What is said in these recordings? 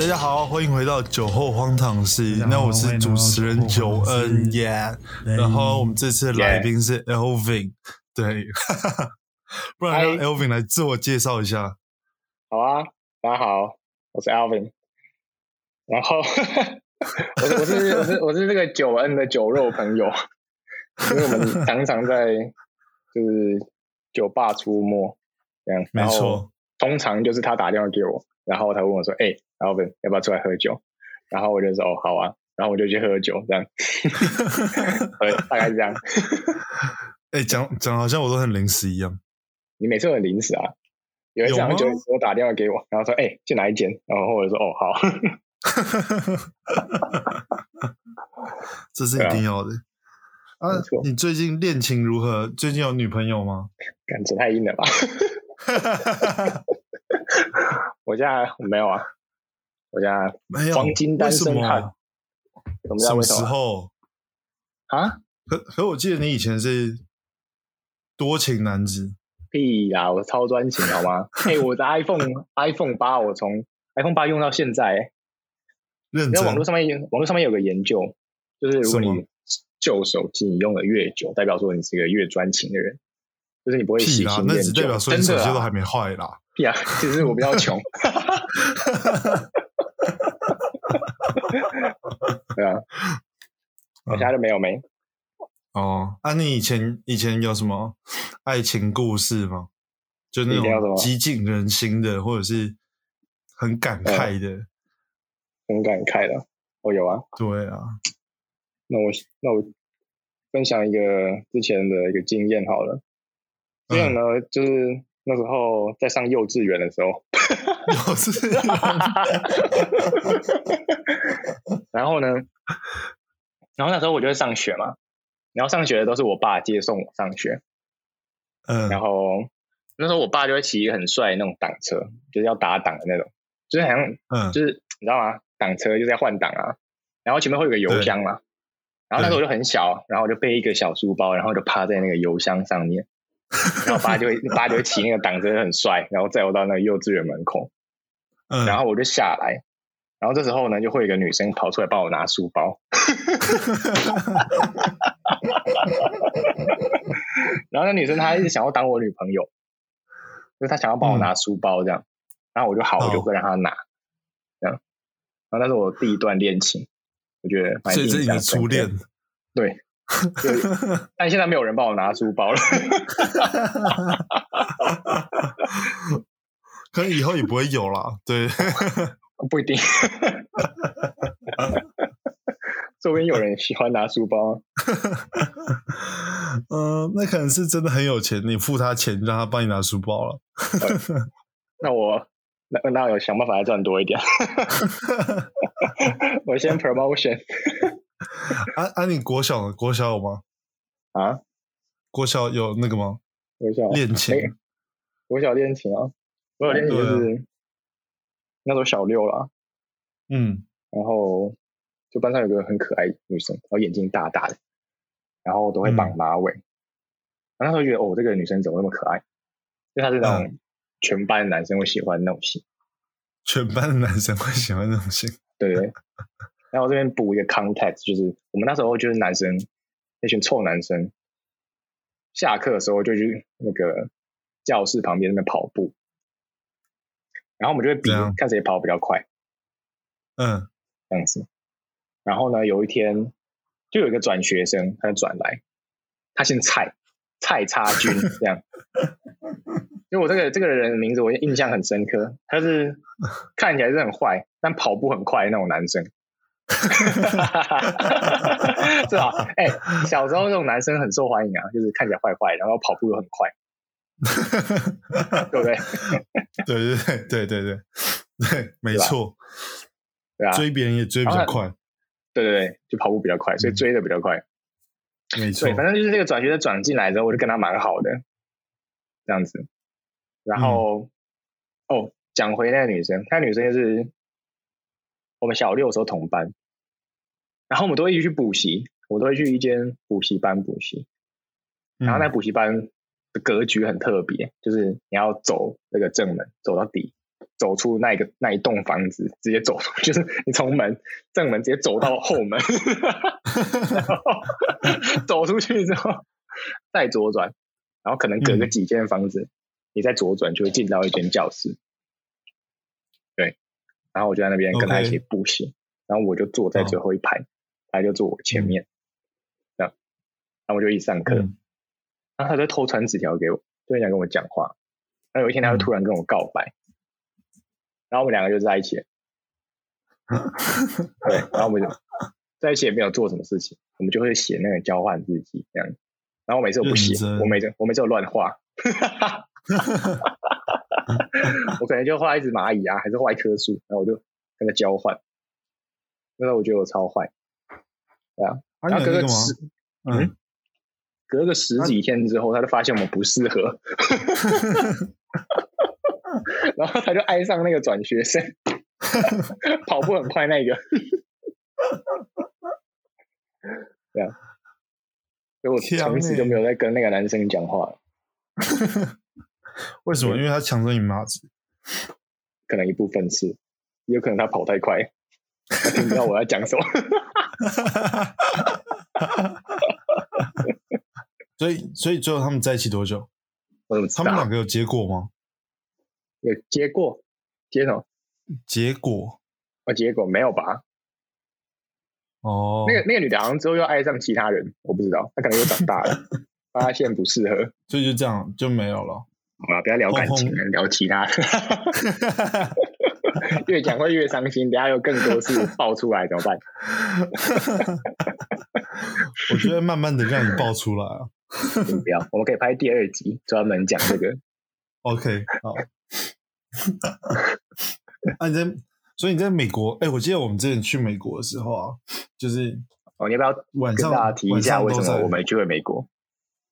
大家好，欢迎回到酒后荒唐事。那我是主持人九恩事耶，然后我们这次的来宾是 Elvin，对，不然让嗨 Elvin 来自我介绍一下。好啊，大家好，我是 Elvin，。然后 我是我是我是我是这个九恩的酒肉朋友，因为我们常常在就是酒吧出没这样。没错，通常就是他打电话给我，然后他问我说：“哎、v i n 要不要出来喝酒？”然后我就说：“哦，好啊。”然后我就去喝酒，这样，对，大概是这样。哎，讲讲好像我都很临时一样。你每次都很临时啊。有一次有吗好像就我打电话给我，然后说：“哎、去哪一间？”然后我就说：“哦，好。”这是一定要的。啊，你最近恋情如何？最近有女朋友吗？感觉太硬了吧？我现在没有啊，我现在没有，黄金单身汉怎么知什么时候？啊？可可我记得你以前是多情男子，屁呀，我超专情好吗？哎、我的 iPhone iPhone 八，我从 iPhone 八用到现在、欸。认真网络上面有网络上面有个研究，就是如果你旧手机你用的越久，代表说你是一个越专情的人，就是你不会喜新，厌旧。那只代表说你手机都还没坏啦。其实我比较穷。对啊，我现在就没有没。哦，啊，你以前以前有什么爱情故事吗？就那种激进人心的，或者是很感慨的。很感慨的。我有啊，对啊，那我那我分享一个之前的一个经验好了。这样呢，就是那时候在上幼稚园的时候，幼稚园，然后呢，然后那时候我就会上学嘛，然后上学的都是我爸接送我上学，嗯，然后那时候我爸就会骑一个很帅的那种挡车，就是要打挡的那种，就是好像嗯，就是你知道吗？挡车就是要换挡啊，然后前面会有个油箱嘛，然后那时候我就很小，然后我就背一个小书包，然后就趴在那个油箱上面，然后我爸就会爸就会骑那个挡车很帅，然后载我到那个幼稚园门口，嗯，然后我就下来，然后这时候呢就会有一个女生跑出来帮我拿书包，然后那女生她一直想要当我女朋友，就是她想要帮我拿书包这样，然后我就好，我就哦会让她拿，这样，然后那是我第一段恋情，我觉得蛮所以这是你的初恋。对，就是 但现在没有人帮我拿书包了，可能以后也不会有了。对，不一定，周边有人喜欢拿书包，嗯，那可能是真的很有钱，你付他钱让他帮你拿书包了。那我那那我想办法来赚多一点，我先 promotion 啊啊，你国小？国小有吗？啊，国小有那个吗？国小恋情国小恋情啊，国小恋情就是、那时候小六了，嗯，然后就班上有个很可爱女生，然后眼睛大大的，然后都会绑马尾，然后那时候觉得哦，这个女生怎么那么可爱？就她是那种全班的男生会喜欢那种型，全班的男生会喜欢那种型。对对。然后我这边补一个 context，就是我们那时候就是男生那群臭男生，下课的时候就去那个教室旁边那边跑步，然后我们就会比看谁跑比较快。嗯这样子。然后呢，有一天就有一个转学生，他就转来，他姓蔡，蔡插军 这样。因为我这个这个人的名字我印象很深刻，他是看起来是很坏，但跑步很快的那种男生。是吧？哎、小时候这种男生很受欢迎啊，就是看起来坏坏，然后跑步又很快，对不对？对对对对对对对，没错，对啊，追别人也追比较快，对对对，就跑步比较快，所以追的比较快。没错，。反正就是这个转学的转进来之后，我就跟他蛮好的，这样子。然后，哦，讲回那个女生，那个女生就是我们小六的时候同班，然后我们都会一起去补习，我都会去一间补习班补习。然后那嗯补习班的格局很特别，就是你要走那个正门，走到底，走出那一个那一栋房子，直接走出，就是你从门正门直接走到后门，然 后走出去之后再左转，然后可能隔个几间房子，你再左转就会进到一间教室。对，然后我就在那边跟他一起步行，然后我就坐在最后一排，他就坐我前面，这样，然后我就一上课，然后他就偷传纸条给我，就想跟我讲话。然后有一天，他就突然跟我告白，然后我们两个就在一起了。对，然后我们就在一起也没有做什么事情，我们就会写那个交换日记这样。然后我每次我不写，我每次我每次乱画，我可能就画一只蚂蚁啊，还是画一棵树，然后我就跟他交换。那时候我觉得我超坏，对啊。然后隔个十，嗯，隔个十几天之后，他就发现我们不适合。然后他就爱上那个转学生，跑步很快那个。对啊，所以我从此就没有再跟那个男生讲话了。为什么？因为他抢着你马子。可能一部分是，有可能他跑太快，他听不到我要讲什么。所以，所以最后他们在一起多久？他们两个有结果吗？有结果？结什么？结果？啊，结果没有吧？哦，那个那个女的好像之后又爱上其他人，我不知道，她可能又长大了，发现不适合，所以就这样就没有了。好了，不要聊感情了，聊其他。越讲会越伤心，等下有更多事爆出来怎么办？我觉得慢慢的让你爆出来啊。不要，我们可以拍第二集，专门讲这个。OK，好。啊，你在，所以你在美国？哎，我记得我们之前去美国的时候啊，就是哦，你要不要晚上大家提一下为什么我们去了美国？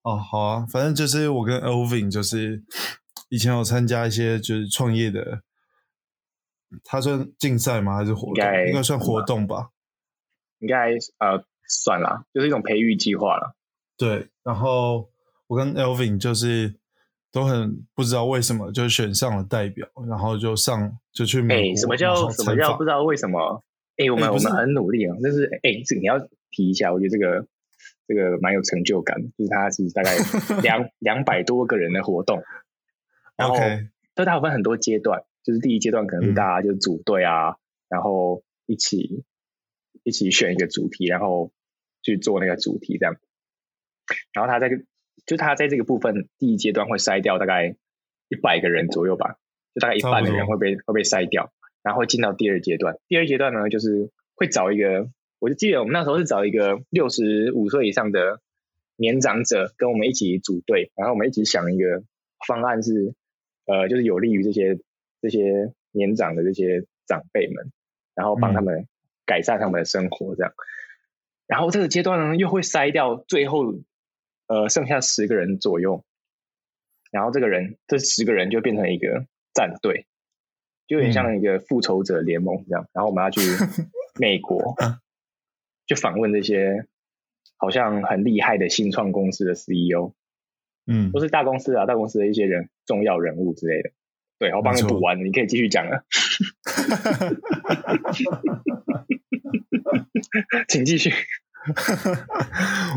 哦，好啊，反正就是我跟 Elvin 就是以前有参加一些就是创业的，他算竞赛吗？还是活动？应该算活动吧。应该呃，算了，就是一种培育计划了。对，然后我跟 Elvin 就是都很不知道为什么就选上了代表，然后就上就去美国。什么叫什么叫不知道为什么？哎，我们我们很努力啊，就是哎，这你要提一下，我觉得这个这个蛮有成就感，就是它是大概两 两百多个人的活动，然后都大部分很多阶段，就是第一阶段可能是大家就组队啊，然后一起一起选一个主题，然后去做那个主题这样。然后他在，就他在这个部分第一阶段会筛掉大概一百个人左右吧，就大概一半的人会被会被筛掉，然后进到第二阶段。第二阶段呢，就是会找一个，我就记得我们那时候是找一个六十五岁以上的年长者跟我们一起组队，然后我们一起想一个方案是，呃，就是有利于这些这些年长的这些长辈们，然后帮他们改善他们的生活这样。然后这个阶段呢，又会筛掉最后。呃，剩下十个人左右，然后这个人这十个人就变成一个战队，就有点像一个复仇者联盟这样。然后我们要去 美国，去访问这些好像很厉害的新创公司的 CEO，嗯，都是大公司啊，大公司的一些人，重要人物之类的。对，我帮你补完，你可以继续讲了，请继续。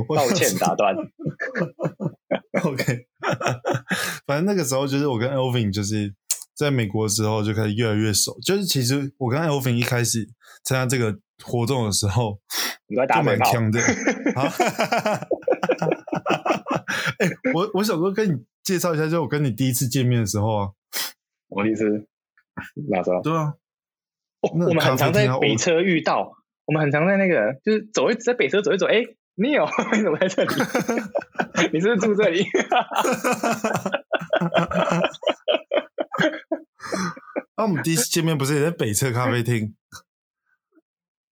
抱歉打断。OK，反正那个时候就是我跟 Elvin 就是在美国之后就开始越来越熟。就是其实我跟 Elvin 一开始参加这个活动的时候，就蛮强的。哎，我我想说跟你介绍一下，就我跟你第一次见面的时候啊，我第一次哪时候？对啊，我们很常在北车遇到。我们很常在那个，就是走一在北车走一走，哎，你有 你怎么在这里？你是不是住这里？那 我们第一次见面不是也在北车咖啡厅？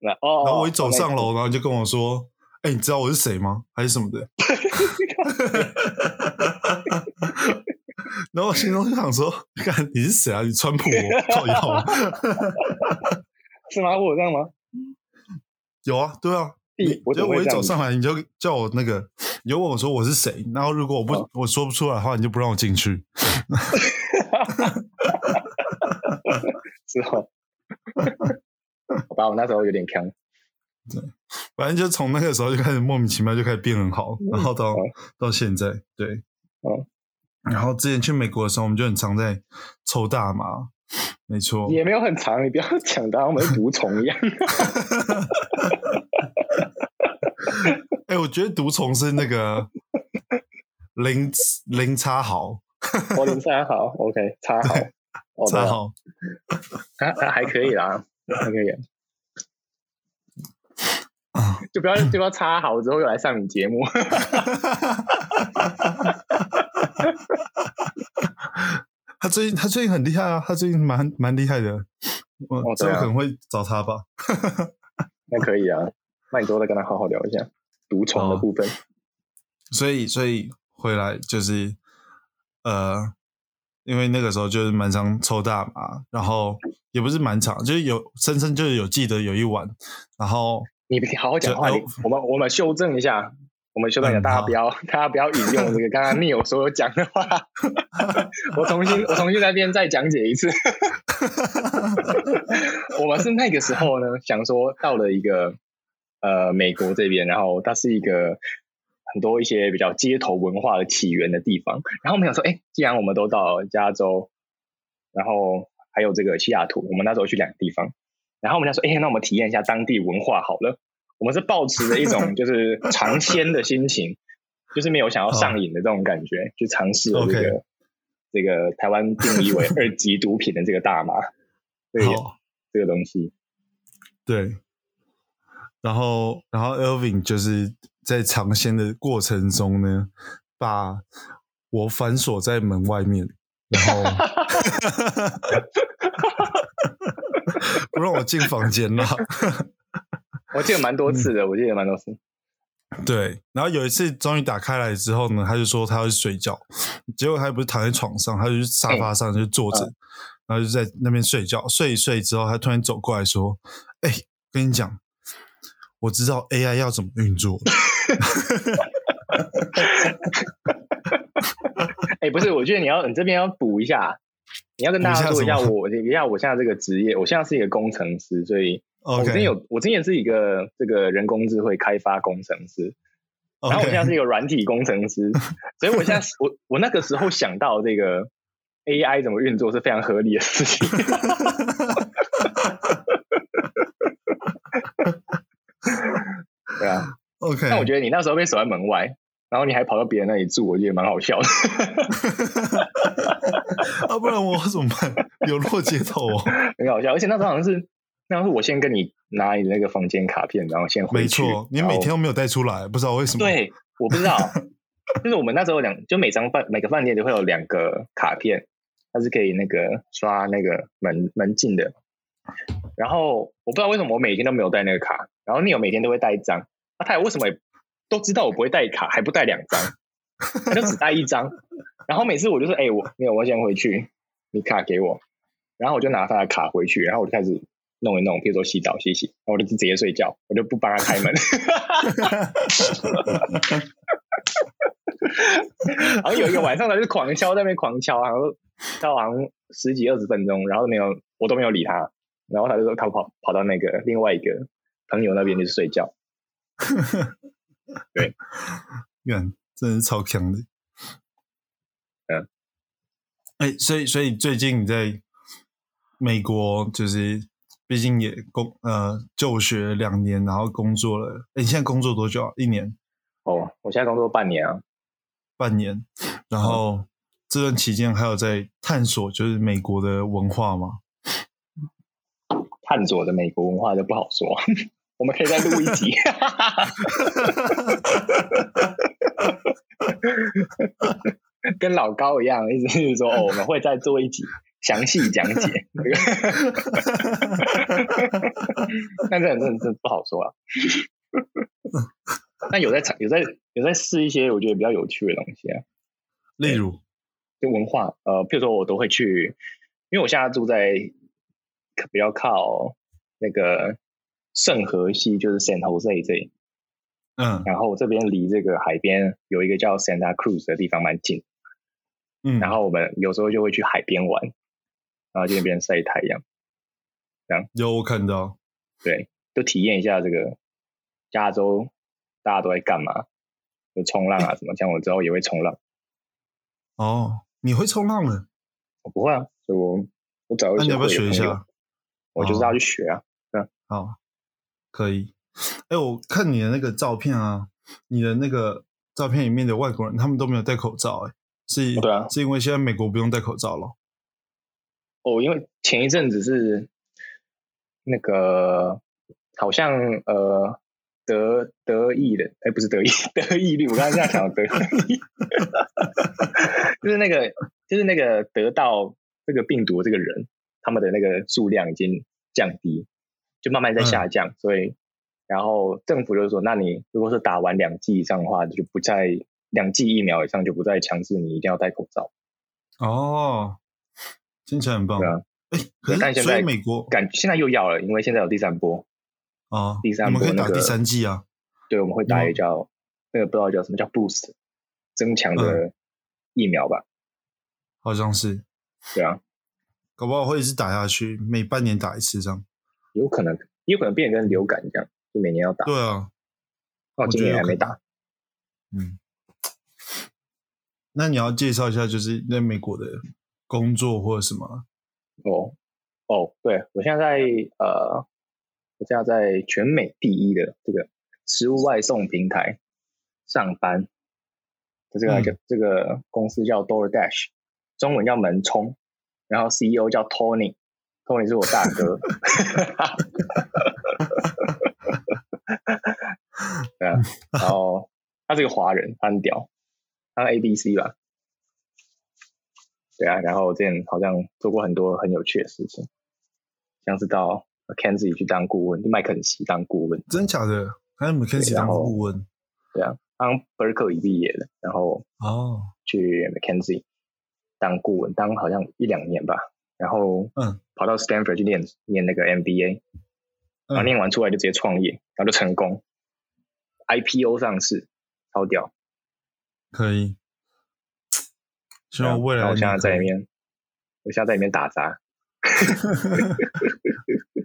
那哦，然后我一走上楼，然后就跟我说：“哎，你知道我是谁吗？还是什么的？”然后我心中就想说：“ 看你是谁啊？你川普造谣 是吗？我这样吗？” 有啊，对啊，你就我一走上来，你就叫我那个，你就问我说我是谁，然后如果我不我说不出来的话，你就不让我进去。是哦。好吧，我那时候有点坑。对，反正就从那个时候就开始莫名其妙就开始变很好，然后到到现在，对，嗯。然后之前去美国的时候，我们就很常在抽大麻，没错，也没有很长，你不要讲的，我们毒虫一样。哎，我觉得毒虫是那个零零差毫，哦，零差好，OK，差好，差毫，还还还可以啦，还可以。就不要就不要插好之后又来上你节目。他最近他最近很厉害啊，他最近蛮蛮厉害的。我之后可能会找他吧。那可以啊，那你之后再跟他好好聊一下毒虫的部分。所以所以回来就是呃，因为那个时候就是蛮常抽大麻，然后也不是蛮常，就是有深深就是有记得有一晚，然后。你好好讲话，我们我们修正一下，我们修正一下，大家不要 大家不要引用这个 刚刚 Neil 所有讲的话，我重新我重新在边再讲解一次。我们是那个时候呢，想说到了一个呃美国这边，然后它是一个很多一些比较街头文化的起源的地方，然后我们想说，哎，既然我们都到加州，然后还有这个西雅图，我们那时候去两个地方。然后我们就说：“哎，那我们体验一下当地文化好了。”我们是抱持着一种 就是尝鲜的心情，就是没有想要上瘾的这种感觉，去尝试了这个这个台湾定义为二级毒品的这个大麻，对这个东西。对。然后，然后 Elvin 就是在尝鲜的过程中呢，把我反锁在门外面，然后。不让我进房间了，我记得蛮多次的，我记得蛮多次。对，然后有一次终于打开来之后呢，他就说他要去睡觉，结果他不是躺在床上，他就去沙发上就坐着，然后就在那边睡觉。睡一睡之后，他突然走过来说：“哎，跟你讲，我知道 AI 要怎么运作。”哎，不是，我觉得你要你这边要补一下。你要跟大家说一下，我一下我现在这个职业，我现在是一个工程师，所以我之前有我之前是一个这个人工智慧开发工程师，然后我现在是一个软体工程师，所以我现在我我那个时候想到这个 AI 怎么运作是非常合理的事情。对啊，OK，那我觉得你那时候被锁在门外。然后你还跑到别人那里住，我觉得蛮好笑的。啊，不然我怎么办？有落街头哦，很好笑。而且那时候好像是，那时候是我先跟你拿你的那个房间卡片，然后先回去。没错，你每天都没有带出来，不知道为什么。对，我不知道。就是我们那时候两，就每张饭每个饭店都会有两个卡片，它是可以那个刷那个门门禁的。然后我不知道为什么我每天都没有带那个卡，然后你有每天都会带一张。那他为什么也？都知道我不会带卡，还不带两张，他就只带一张。然后每次我就说：“哎，我没有，我先回去，你卡给我。”然后我就拿他的卡回去，然后我就开始弄一弄，比如说洗澡洗洗，然后我就直接睡觉，我就不帮他开门。然后有一个晚上，他就狂敲在那边狂敲，然后敲好像十几二十分钟，然后没有，我都没有理他。然后他就说他跑跑到那个另外一个朋友那边去睡觉。对，看，真是超强的。嗯，哎，所以，所以最近你在美国，就是毕竟也工呃就学两年，然后工作了。哎，你现在工作多久啊？一年？哦，我现在工作半年啊，半年。然后这段期间还有在探索，就是美国的文化吗？探索的美国文化就不好说。我们可以再录一集，跟老高一样，意思是说，哦，我们会再做一集详细讲解。但这真的是不好说啊。那有在尝，有在有在试一些我觉得比较有趣的东西啊，例如就文化，呃，譬如说我都会去，因为我现在住在比较靠那个。圣河西就是 San Jose 这里，嗯，然后这边离这个海边有一个叫 Santa Cruz 的地方蛮近，嗯，然后我们有时候就会去海边玩，然后去那边晒太阳，有我看到，对，就体验一下这个加州大家都在干嘛，就冲浪啊什么，像我之后也会冲浪。哦，你会冲浪啊？我不会啊，所以我我找一些那你要不要学一下？我就是要去学啊。好，可以。哎，我看你的那个照片啊，你的那个照片里面的外国人，他们都没有戴口罩，哎，是，对啊是因为现在美国不用戴口罩了。哦，因为前一阵子是那个好像呃得得意的，哎，不是得意 得意率，我刚才这样讲得意，就是那个就是那个得到这个病毒的这个人，他们的那个数量已经降低，就慢慢在下降，所以然后政府就说，那你如果是打完两剂以上的话，就不再两剂疫苗以上就不再强制你一定要戴口罩。哦，听起来很棒。对啊哎，可是所但现在以美国感现在又要了，因为现在有第三波，啊，第三波我们可以打第三季啊。对，我们会打嗯一个叫那个不知道叫什么叫 boost 增强的疫苗吧？好像是，对啊，搞不好会一直打下去，每半年打一次这样。有可能也有可能变成跟流感一样，就每年要打。对啊，那我今年还没打。嗯。那你要介绍一下，就是那美国的工作或者什么？哦哦，对我现在在呃，我现在在全美第一的这个食物外送平台上班。这个、嗯这个公司叫 DoorDash，中文叫门冲，然后 CEO 叫 Tony，Tony 是我大哥。对啊，然后他是个华人，他很屌，他 A B C 吧。对啊，然后我之前好像做过很多很有趣的事情，像是到 McKenzie 去当顾问，就麦肯锡当顾问，真假的？还有 McKenzie 当顾问对啊，刚 Berkeley 毕业的，然后哦，去 McKenzie 当顾问，当好像一两年吧，然后嗯跑到 Stanford 去念念那个 MBA，然后嗯，念完出来就直接创业，然后就成功，IPO 上市，超屌。可以。希望未来我现在在里面，我现在在里面打杂，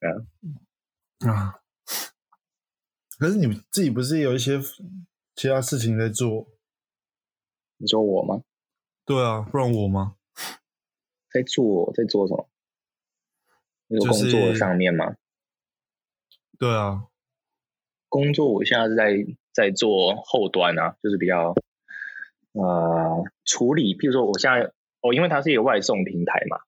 啊 啊。可是你自己不是有一些其他事情在做？你说我吗？对啊，不然我吗？在做在做什么？就是工作上面吗？对啊，工作我现在是在在做后端啊，就是比较呃处理，譬如说我现在哦，因为它是一个外送平台嘛，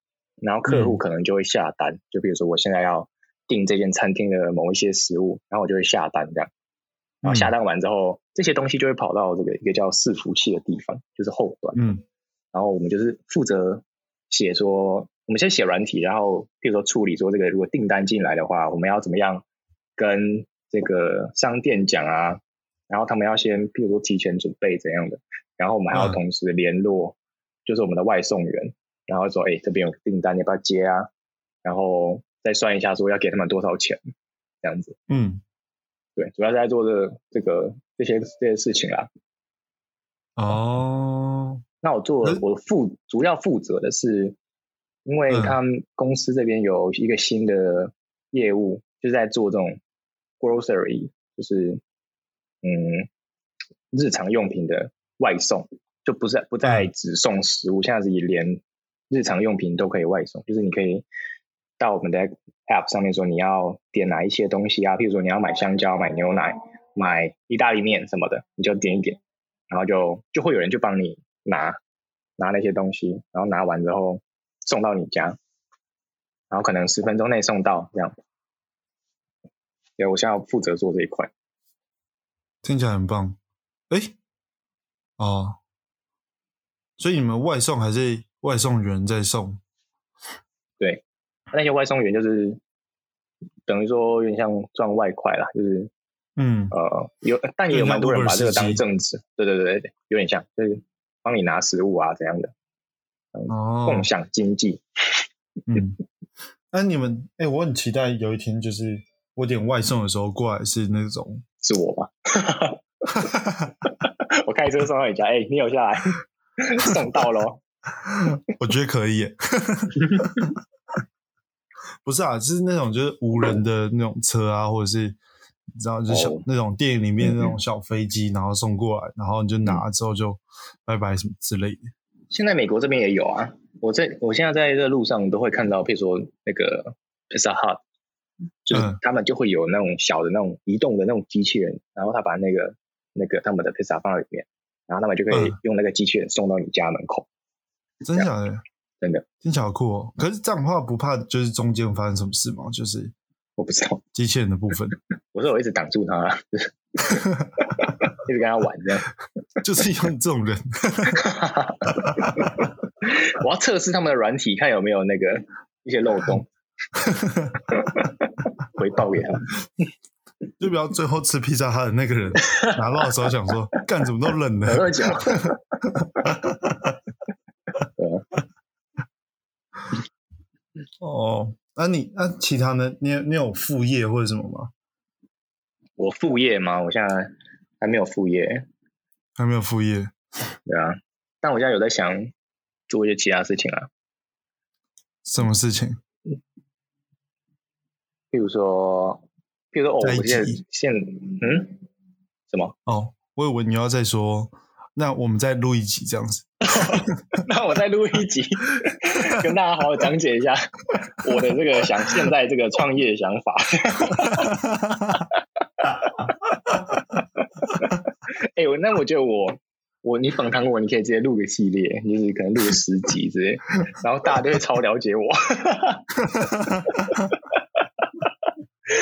然后客户嗯。可能就会下单，就比如说我现在要订这间餐厅的某一些食物，然后我就会下单这样，然后下嗯。单完之后，这些东西就会跑到这个一个叫伺服器的地方，就是后端，嗯。然后我们就是负责写说，我们先写软体，然后比如说处理说这个如果订单进来的话，我们要怎么样跟这个商店讲啊，然后他们要先譬如说提前准备怎样的，然后我们还要嗯同时联络，就是我们的外送员，然后说，哎，这边有订单，要不要接啊？然后再算一下说要给他们多少钱，这样子。嗯，对，主要是在做这这个这些这些事情啦。哦，那我做我负主要负责的是，因为嗯他们公司这边有一个新的业务，就是在做这种 grocery，就是嗯日常用品的外送，就不是不再嗯只送食物，现在是连日常用品都可以外送，就是你可以到我们的 app 上面说你要点哪一些东西啊，譬如说你要买香蕉、买牛奶、买意大利面什么的，你就点一点，然后就就会有人就帮你拿拿那些东西，然后拿完之后送到你家，然后可能十分钟内送到这样。对，我现在要负责做这一块。听起来很棒。哎，哦，所以你们外送还是外送员在送？对，那些外送员就是等于说有点像赚外快啦，就是嗯，呃有，但也有蛮多人把这个当司机正职。对对对对，有点像，就是帮你拿食物啊怎样的，哦，共享经济。嗯，那你们，哎、我很期待有一天，就是我点外送的时候过来是那种，是我吗？我开车送到你家，哎、你有下来送到了。我觉得可以耶。不是啊，就是那种就是无人的那种车啊，或者是你知道，就是那种电影里面那种小飞机，然后送过来，然后你就拿了之后就拜拜什么之类的。现在美国这边也有啊，我在我现在在这路上都会看到，比如说那个 Pizza Hut，就是嗯他们就会有那种小的那种移动的那种机器人，然后他把那个那个他们的 pizza 放在里面，然后他们就可以嗯用那个机器人送到你家门口。真的假的？真的，听起来好酷哦！可是这样的话，不怕就是中间发生什么事吗？就是我不知道，机器人的部分，我说我一直挡住他啊，就是 一直跟他玩这样。就是用这种人，我要测试他们的软体，看有没有那个一些漏洞，回报给他们。就不要最后吃披萨他的那个人拿到的时候想说，干怎么都冷了很。喝酒。哦，那、你那、其他呢？你有你有副业或者什么吗？我副业吗？我现在还没有副业，还没有副业？对啊。但我现在有在想做一些其他事情啊，什么事情？譬如说，譬如说，哦，我现在起现嗯什么？哦，我以为你要再说，那我们再录一集这样子。那我再录一集，跟大家好好讲解一下我的这个想现在这个创业想法。哎、我那我觉得我我你访谈我，你可以直接录个系列，就是可能录个十集之类，然后大家都会超了解我。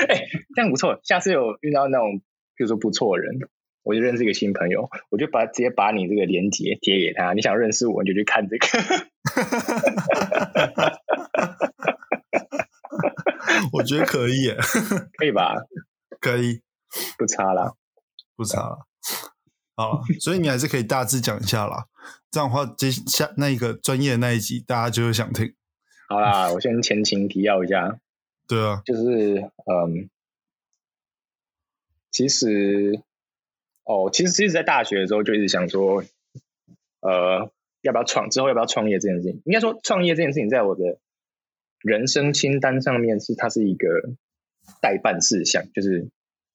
哎、这样不错。下次有遇到那种，比如说不错的人，我就认识一个新朋友，我就把直接把你这个链接贴给他，你想认识我，你就去看这个。我觉得可以耶，可以吧？可以，不差啦。不差了。好，所以你还是可以大致讲一下啦。这样的话，接下那一个专业的那一集，大家就会想听。好啦，我先前情提要一下，对啊，就是嗯，其实哦，其实其实，在大学的时候就一直想说，呃，要不要创之后要不要创业这件事情？应该说，创业这件事情在我的人生清单上面是它是一个代办事项，就是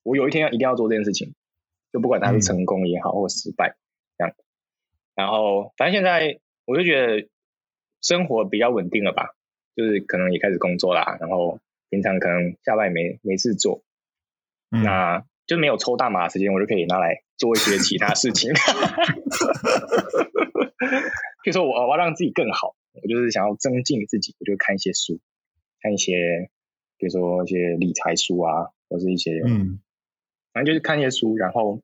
我有一天要一定要做这件事情，就不管它是成功也好或失败这样。然后，反正现在我就觉得生活比较稳定了吧，就是可能也开始工作啦，然后平常可能下班也没没事做，嗯，那就没有抽大麻的时间，我就可以拿来做一些其他事情。比如说我我要让自己更好，我就是想要增进自己，我就看一些书，看一些比如说一些理财书啊，或是一些嗯反正就是看一些书，然后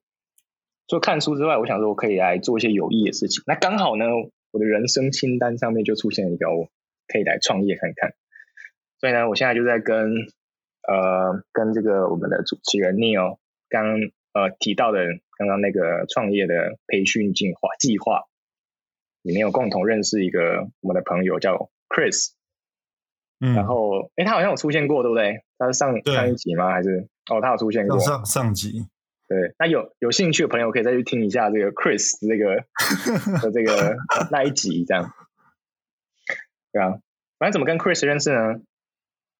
除了看书之外，我想说我可以来做一些有益的事情。那刚好呢，我的人生清单上面就出现了一个我可以来创业看看。所以呢，我现在就在跟呃跟这个我们的主持人 Neil 刚呃提到的刚刚那个创业的培训计划计划里面有共同认识一个我们的朋友叫 Chris，嗯，然后哎他好像有出现过，对不对？他是上上一集吗？还是哦他有出现过上？上上集，对，那有有兴趣的朋友可以再去听一下这个 Chris 这个 的这个那一集，这样。对啊，反正怎么跟 Chris 认识呢？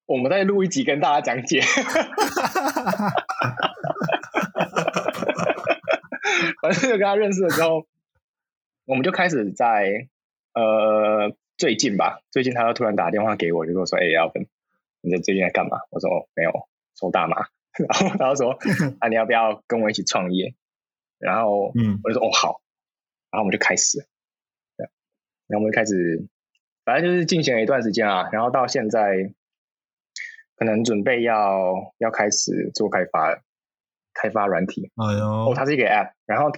我们再录一集跟大家讲解。反正就跟他认识了之后，我们就开始在呃最近吧，最近他又突然打电话给我，就跟我说：“哎、要分，你在最近在干嘛？”我说：“哦，没有，抽大麻。”然后他就说：“啊，你要不要跟我一起创业？”然后嗯我就说：“哦，好。”然后我们就开始，对，然后我们就开始，反正就是进行了一段时间啊，然后到现在可能准备要要开始做开发了，开发软体。哎哦，呦，它是一个 App，然后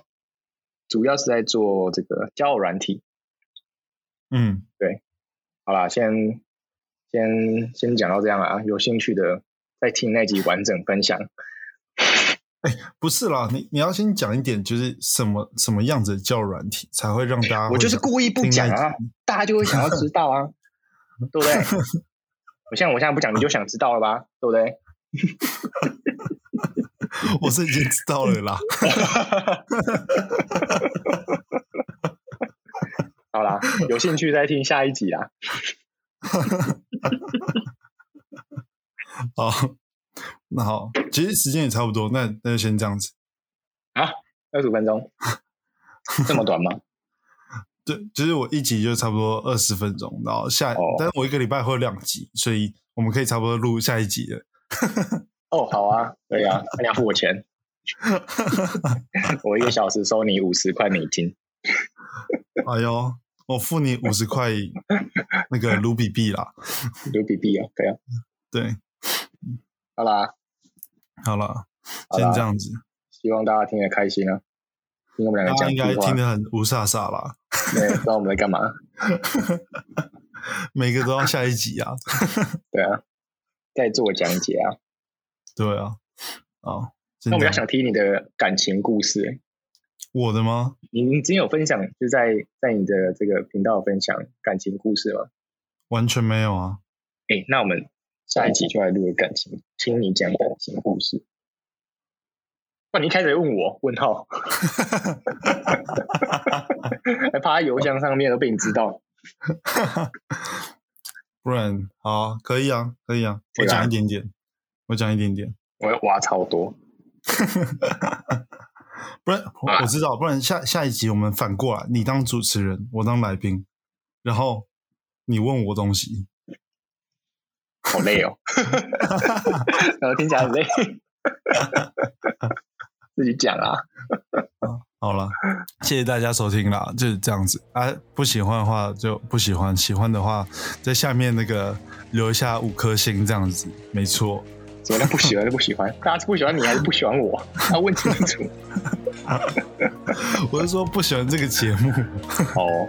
主要是在做这个交友软体。嗯，对好啦，先先先讲到这样啊，有兴趣的再听那集完整分享。哎不是啦，你你要先讲一点，就是什么什么样子的叫软体才会让大家我就是故意不讲啊，大家就会想要知道啊，对不对？我现在我现在不讲，你就想知道了吧，对不对？我是已经知道了啦。好啦，有兴趣再听下一集啦。好，那好，其实时间也差不多，那那就先这样子。啊，二十五分钟，这么短吗？对，就是我一集就差不多二十分钟，然后下，哦但是我一个礼拜会有两集，所以我们可以差不多录下一集了。哦，好啊，可以啊，那你要付我钱，我一个小时收你五十块美金。哎呦，我付你五十块那个卢比币啦。卢比币啊，可以啊。对，好啦，好啦先这样子，希望大家听得开心啊，听我们两个讲应该听，得很无煞煞吧？对，不知道我们在干嘛。每个都要下一集啊。对啊，在做讲解啊。对啊，啊，那我们要这样想听你的感情故事、欸，我的吗？你你之前有分享，就是在在你的这个频道分享感情故事吗？完全没有啊。哎、那我们下一集就来录个感情，听你讲感情故事。哇，你一开始问我问号，还趴在邮箱上面都被你知道。不然好，可以啊，可以啊，我讲一点点，我讲一点点。我要挖超多，不然我知道，不然下下一集我们反过来，你当主持人，我当来宾，然后你问我东西。好累哦 然后听起来很累。自己讲啊，好了，谢谢大家收听啦，就是这样子啊。不喜欢的话就不喜欢，喜欢的话在下面那个留一下五颗星，这样子没错。怎么叫不喜欢就不喜欢？大家是不喜欢你还是不喜欢我？要问清楚。我是说不喜欢这个节目。哦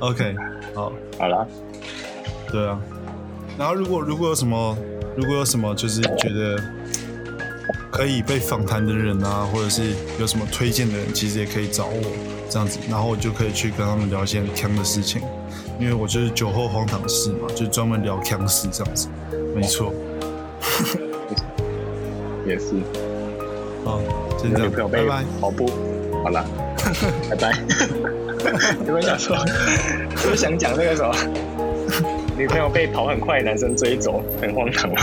，OK，好，好了，对啊。然后如果如果有什么，如果有什么就是觉得可以被访谈的人啊，或者是有什么推荐的人，其实也可以找我这样子，然后我就可以去跟他们聊一些很强的事情，因为我就是酒后荒唐事嘛，就专门聊强事这样子，没错。也是。好，先这样女朋友，被拜拜。跑步，好了，拜拜。有没有想说，就是想讲那个什么，女朋友被跑很快的男生追走，很荒唐吗？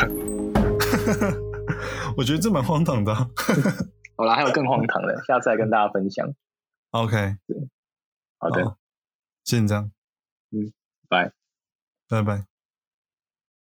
我觉得这蛮荒唐的啊、好了，还有更荒唐的，下次再跟大家分享。OK，好的，好，先这样，嗯，拜。拜拜。